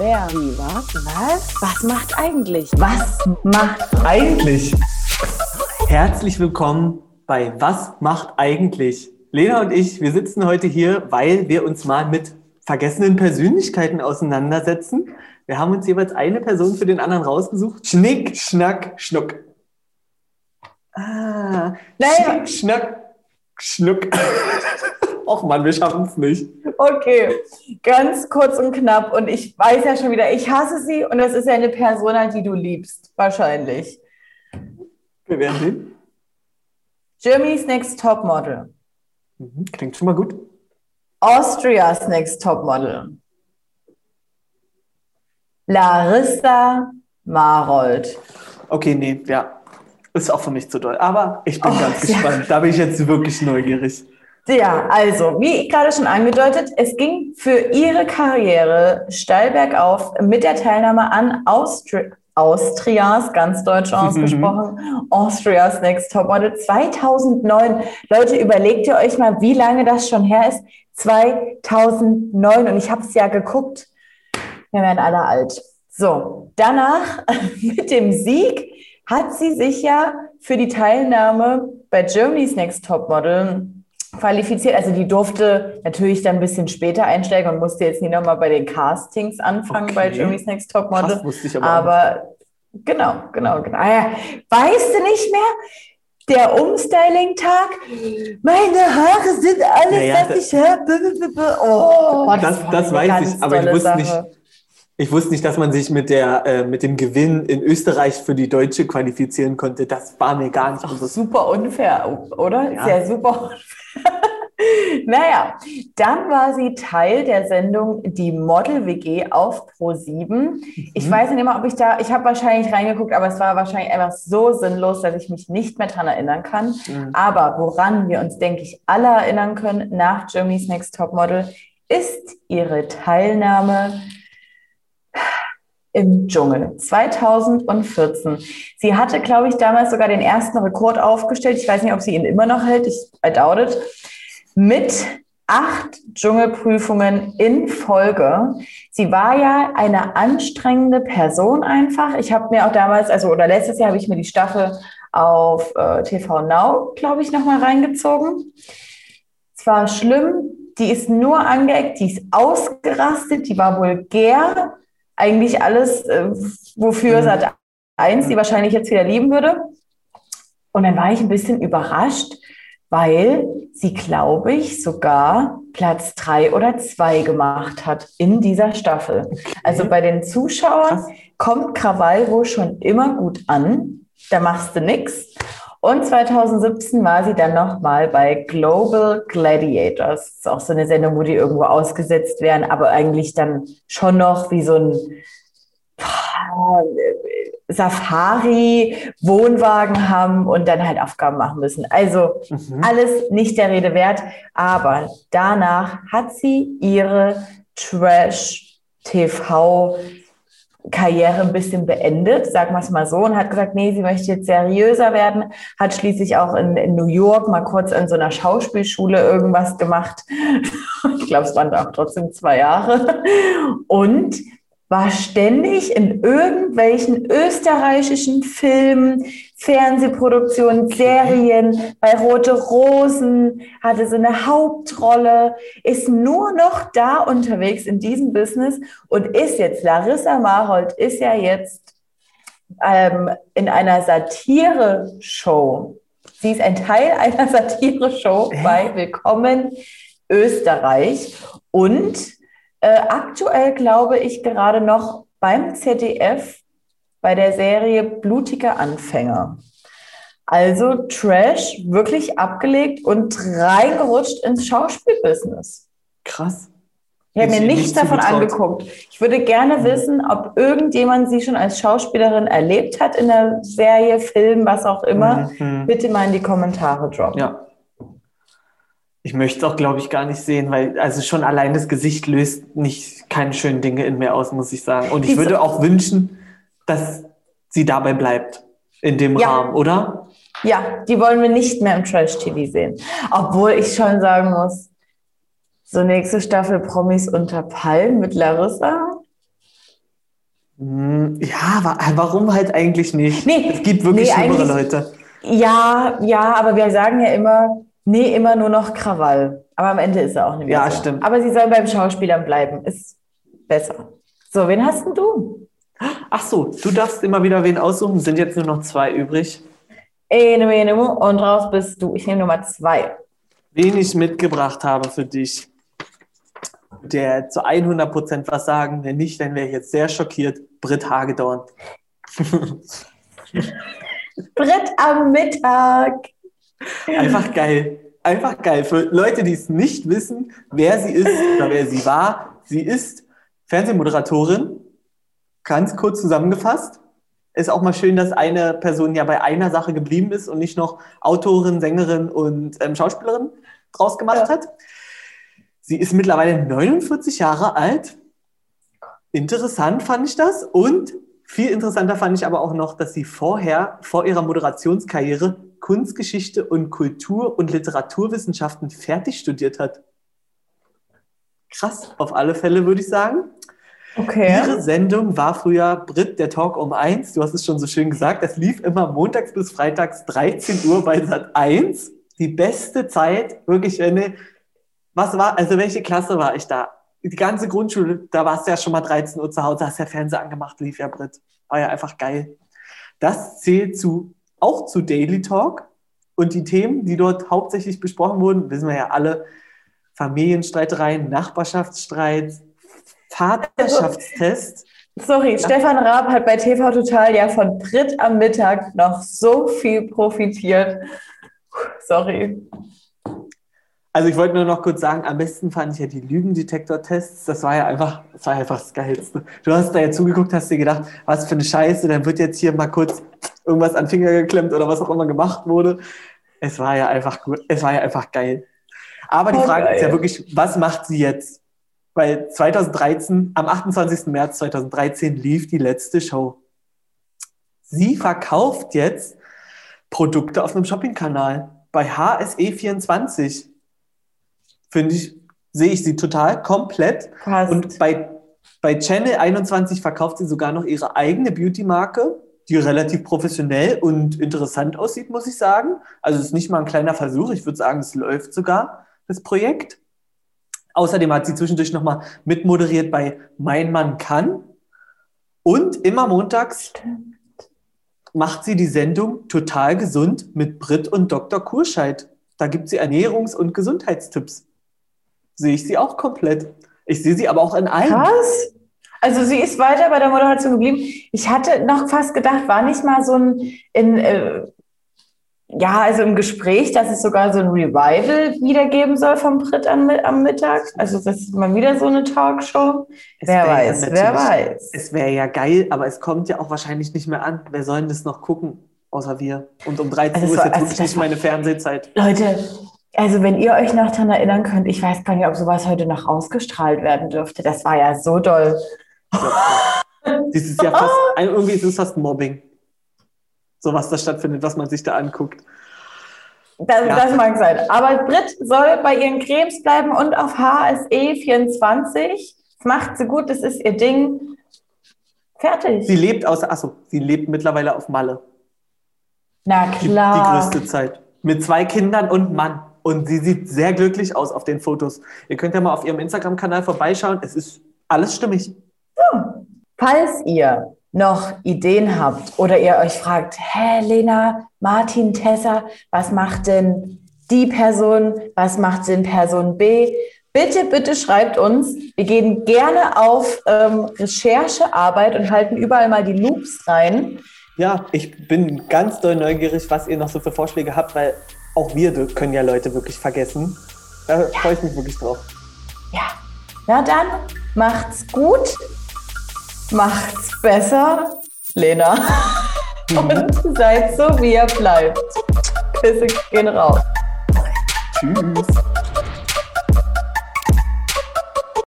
Wer, wie, was, was? Was macht eigentlich? Was macht eigentlich? Herzlich willkommen bei Was macht eigentlich? Lena und ich, wir sitzen heute hier, weil wir uns mal mit vergessenen Persönlichkeiten auseinandersetzen. Wir haben uns jeweils eine Person für den anderen rausgesucht. Schnick, Schnack, Schnuck. Ah, naja. Schnick, Schnack, Schnuck. Och Mann, wir schaffen es nicht. Okay, ganz kurz und knapp. Und ich weiß ja schon wieder, ich hasse sie und das ist ja eine Persona, die du liebst, wahrscheinlich. Wir werden sehen. Germany's Next Top Model. Mhm, klingt schon mal gut. Austria's Next Top Model. Larissa Marold. Okay, nee, ja. Ist auch für mich zu doll. Aber ich bin oh, ganz gespannt. Ja. Da bin ich jetzt wirklich neugierig. Ja, also, wie gerade schon angedeutet, es ging für ihre Karriere steil bergauf mit der Teilnahme an Austri Austrias, ganz deutsch ausgesprochen, Austrias Next Top Model 2009. Leute, überlegt ihr euch mal, wie lange das schon her ist? 2009 und ich habe es ja geguckt. Wir werden alle alt. So, danach mit dem Sieg hat sie sich ja für die Teilnahme bei Germany's Next Top Model qualifiziert. Also die durfte natürlich dann ein bisschen später einsteigen und musste jetzt nie nochmal bei den Castings anfangen okay. bei Germany's Next Top Model. Krass, wusste ich aber, aber genau, genau, genau. Ah, ja. Weißt du nicht mehr? Der Umstyling-Tag, meine Haare sind alles, ja, ja, was ich habe. Oh, das, das, das weiß ich, aber ich wusste Sache. nicht, ich wusste nicht, dass man sich mit, der, äh, mit dem Gewinn in Österreich für die Deutsche qualifizieren konnte. Das war mir gar nicht. Ach, super unfair, oder? Ja. Sehr super unfair. naja, dann war sie Teil der Sendung Die Model WG auf Pro7. Mhm. Ich weiß nicht immer, ob ich da, ich habe wahrscheinlich reingeguckt, aber es war wahrscheinlich einfach so sinnlos, dass ich mich nicht mehr daran erinnern kann. Mhm. Aber woran wir uns, denke ich, alle erinnern können nach Germany's Next Top Model, ist ihre Teilnahme im Dschungel 2014. Sie hatte, glaube ich, damals sogar den ersten Rekord aufgestellt. Ich weiß nicht, ob sie ihn immer noch hält. Ich I doubt it. Mit acht Dschungelprüfungen in Folge. Sie war ja eine anstrengende Person einfach. Ich habe mir auch damals, also oder letztes Jahr habe ich mir die Staffel auf äh, TV Now, glaube ich, nochmal reingezogen. Es war schlimm. Die ist nur angeeckt, die ist ausgerastet, die war vulgär, eigentlich alles, äh, wofür mhm. Sat 1 die wahrscheinlich jetzt wieder lieben würde. Und dann war ich ein bisschen überrascht, weil sie, glaube ich, sogar Platz drei oder zwei gemacht hat in dieser Staffel. Okay. Also bei den Zuschauern Krass. kommt Krawall wohl schon immer gut an. Da machst du nichts. Und 2017 war sie dann nochmal bei Global Gladiators. Das ist auch so eine Sendung, wo die irgendwo ausgesetzt werden, aber eigentlich dann schon noch wie so ein Safari-Wohnwagen haben und dann halt Aufgaben machen müssen. Also mhm. alles nicht der Rede wert. Aber danach hat sie ihre Trash-TV Karriere ein bisschen beendet, sagen wir es mal so, und hat gesagt, nee, sie möchte jetzt seriöser werden, hat schließlich auch in, in New York mal kurz an so einer Schauspielschule irgendwas gemacht. ich glaube, es waren auch trotzdem zwei Jahre. Und war ständig in irgendwelchen österreichischen Filmen, Fernsehproduktionen, Serien, bei Rote Rosen, hatte so eine Hauptrolle, ist nur noch da unterwegs in diesem Business und ist jetzt, Larissa Marold ist ja jetzt ähm, in einer Satire-Show. Sie ist ein Teil einer Satire-Show bei Willkommen Österreich und äh, aktuell glaube ich gerade noch beim ZDF bei der Serie Blutige Anfänger. Also Trash wirklich abgelegt und reingerutscht ins Schauspielbusiness. Krass. Ich habe mir nichts davon angeguckt. Ich würde gerne mhm. wissen, ob irgendjemand sie schon als Schauspielerin erlebt hat in der Serie, Film, was auch immer. Mhm. Bitte mal in die Kommentare droppen. Ja, ich möchte es auch, glaube ich, gar nicht sehen, weil also schon allein das Gesicht löst nicht keine schönen Dinge in mir aus, muss ich sagen. Und ich Diese würde auch wünschen, dass sie dabei bleibt in dem ja. Rahmen, oder? Ja, die wollen wir nicht mehr im Trash-TV sehen. Obwohl ich schon sagen muss, so nächste Staffel Promis unter Palmen mit Larissa. Hm, ja, wa warum halt eigentlich nicht? Nee, es gibt wirklich nee, schlimmere Leute. Ja, ja, aber wir sagen ja immer, nee, immer nur noch Krawall. Aber am Ende ist er auch nicht mehr Ja, stimmt. Aber sie soll beim Schauspielern bleiben. Ist besser. So, wen hast denn du? Ach so, du darfst immer wieder wen aussuchen. Sind jetzt nur noch zwei übrig. Ene, mene, und raus bist du. Ich nehme Nummer zwei. Wen ich mitgebracht habe für dich, der zu 100% was sagen, wenn nicht, dann wäre ich jetzt sehr schockiert. Britt Hagedorn. Brett am Mittag. Einfach geil. Einfach geil. Für Leute, die es nicht wissen, wer sie ist oder wer sie war. Sie ist Fernsehmoderatorin. Ganz kurz zusammengefasst. Ist auch mal schön, dass eine Person ja bei einer Sache geblieben ist und nicht noch Autorin, Sängerin und ähm, Schauspielerin draus gemacht Ja. hat. Sie ist mittlerweile 49 Jahre alt. Interessant fand ich das. Und viel interessanter fand ich aber auch noch, dass sie vorher, vor ihrer Moderationskarriere, Kunstgeschichte und Kultur- und Literaturwissenschaften fertig studiert hat. Krass, auf alle Fälle würde ich sagen. Okay. Ihre Sendung war früher Brit, der Talk um eins. Du hast es schon so schön gesagt. Das lief immer montags bis freitags 13 Uhr bei Sat 1. Die beste Zeit, wirklich, du- was war, also welche Klasse war ich da? Die ganze Grundschule, da warst du ja schon mal 13 Uhr zu Hause, hast ja Fernseher angemacht, lief ja Brit. War ja einfach geil. Das zählt zu, auch zu Daily Talk. Und die Themen, die dort hauptsächlich besprochen wurden, wissen wir ja alle, Familienstreitereien, Nachbarschaftsstreit, Vaterschaftstest. Sorry, Stefan Raab hat bei TV Total ja von Brit am Mittag noch so viel profitiert. Sorry. Also ich wollte nur noch kurz sagen, am besten fand ich ja die Lügendetektor-Tests. Das war ja einfach, das war einfach das Geilste. Du hast da ja zugeguckt, hast dir gedacht, was für eine Scheiße, dann wird jetzt hier mal kurz irgendwas an Finger geklemmt oder was auch immer gemacht wurde. Es war ja einfach gut, es war ja einfach geil. Aber die Oh, Frage ist ja geil. wirklich, was macht sie jetzt? Weil 2013, am 28. März 2013 lief die letzte Show. Sie verkauft jetzt Produkte auf einem Shoppingkanal bei HSE24. Finde ich, sehe ich sie total komplett. Passt. Und bei, bei Channel 21 verkauft sie sogar noch ihre eigene Beauty-Marke, die relativ professionell und interessant aussieht, muss ich sagen. Also es ist nicht mal ein kleiner Versuch. Ich würde sagen, es läuft sogar, das Projekt. Außerdem hat sie zwischendurch nochmal mitmoderiert bei Mein Mann kann. Und immer montags macht sie die Sendung Total gesund mit Brit und Dr. Kurscheid. Da gibt sie Ernährungs- und Gesundheitstipps. Sehe ich sie auch komplett. Ich sehe sie aber auch in allen. Krass. Also sie ist weiter bei der Moderation geblieben. Ich hatte noch fast gedacht, war nicht mal so ein, in, äh, ja, also im Gespräch, dass es sogar so ein Revival wiedergeben soll vom Brit am, am Mittag. Also das ist mal wieder so eine Talkshow. Es wer wär ja weiß, wer weiß. Es wäre ja geil, aber es kommt ja auch wahrscheinlich nicht mehr an. Wer soll denn das noch gucken, außer wir? Und um 13 Also Uhr ist jetzt also wirklich nicht meine Fernsehzeit. Leute, also wenn ihr euch noch daran erinnern könnt, ich weiß gar nicht, ob sowas heute noch ausgestrahlt werden dürfte. Das war ja so doll. Das ist ja fast, irgendwie ist es fast Mobbing. So was da stattfindet, was man sich da anguckt. Das, Ja. das mag sein. Aber Brit soll bei ihren Cremes bleiben und auf HSE 24. Das macht sie gut, das ist ihr Ding. Fertig. Sie lebt aus, achso, sie lebt mittlerweile auf Malle. Na Die, die klar. größte Zeit. Mit zwei Kindern und Mann. Und sie sieht sehr glücklich aus auf den Fotos. Ihr könnt ja mal auf ihrem Instagram-Kanal vorbeischauen. Es ist alles stimmig. Falls ihr noch Ideen habt oder ihr euch fragt, hä, Lena, Martin, Tessa, was macht denn die Person, was macht denn Person B? Bitte, bitte schreibt uns. Wir gehen gerne auf ähm, Recherchearbeit und halten überall mal die Loops rein. Ja, ich bin ganz doll neugierig, was ihr noch so für Vorschläge habt, weil auch wir können ja Leute wirklich vergessen. Da freue ich mich wirklich drauf. Ja, na dann, macht's gut, macht's besser, Lena. Und seid so, wie ihr bleibt. Küsse gehen raus. Tschüss.